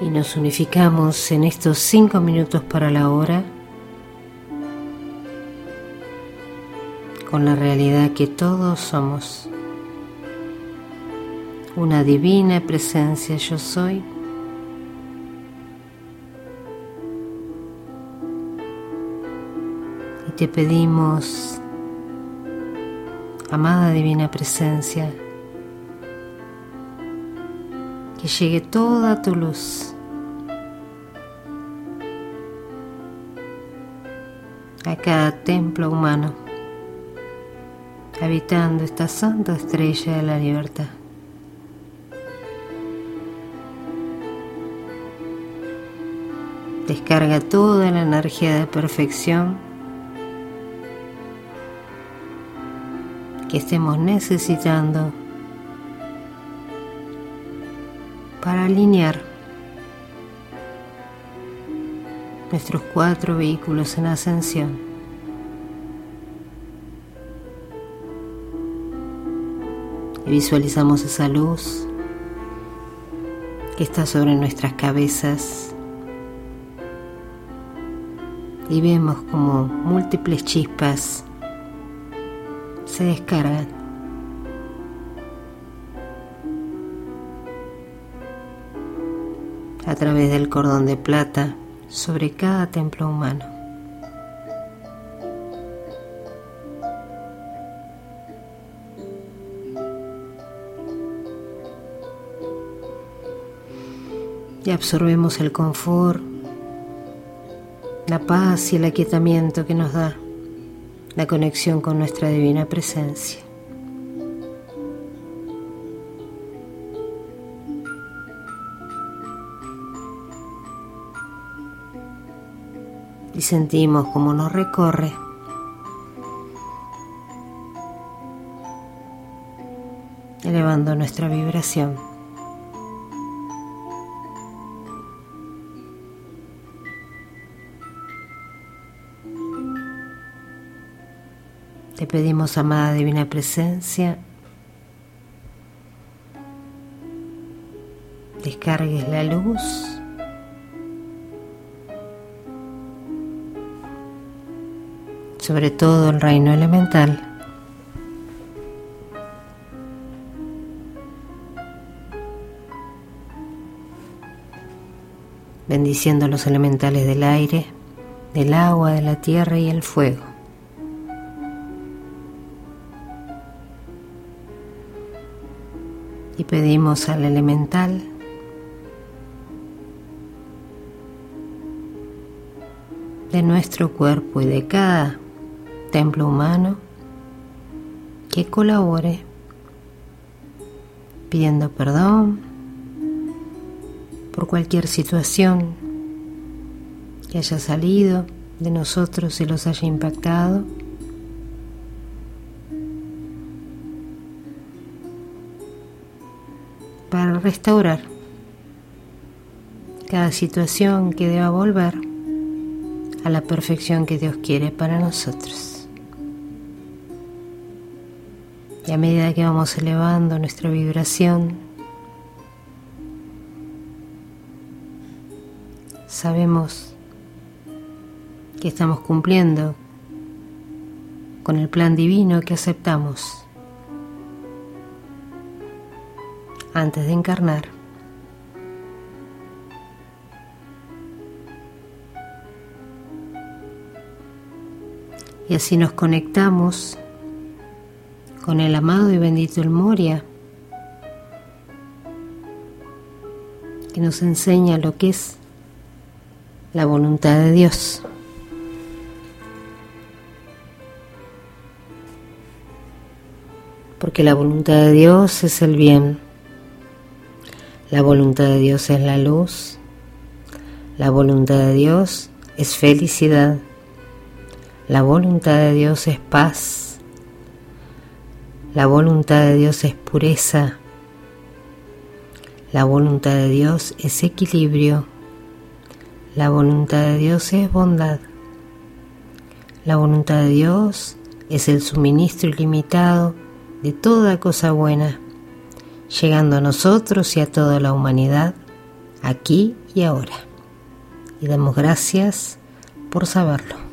y nos unificamos en estos cinco minutos para la hora con la realidad que todos somos una divina presencia yo soy. Y te pedimos, amada divina presencia, que llegue toda tu luz a cada templo humano, habitando esta santa estrella de la libertad. Descarga toda la energía de perfección que estemos necesitando para alinear nuestros cuatro vehículos en ascensión. Y visualizamos esa luz que está sobre nuestras cabezas y vemos como múltiples chispas se descargan. a través del cordón de plata sobre cada templo humano. Y absorbemos el confort la paz y el aquietamiento que nos da la conexión con nuestra divina presencia. Y sentimos como nos recorre elevando nuestra vibración. Te pedimos, amada Divina Presencia, descargues la luz. Sobre todo el reino elemental. bendiciendo los elementales del aire, del agua, de la tierra y el fuego. y pedimos al elemental de nuestro cuerpo y de cada templo humano que colabore pidiendo perdón por cualquier situación que haya salido de nosotros y los haya impactado para restaurar cada situación que deba volver a la perfección que Dios quiere para nosotros. Y a medida que vamos elevando nuestra vibración, sabemos que estamos cumpliendo con el plan divino que aceptamos antes de encarnar. Y así nos conectamos con el amado y bendito El Moria, que nos enseña lo que es la voluntad de Dios. Porque la voluntad de Dios es el bien. La voluntad de Dios es la luz. La voluntad de Dios es felicidad. La voluntad de Dios es paz. La voluntad de Dios es pureza. La voluntad de Dios es equilibrio. La voluntad de Dios es bondad. La voluntad de Dios es el suministro ilimitado de toda cosa buena llegando a nosotros y a toda la humanidad aquí y ahora. Y damos gracias por saberlo.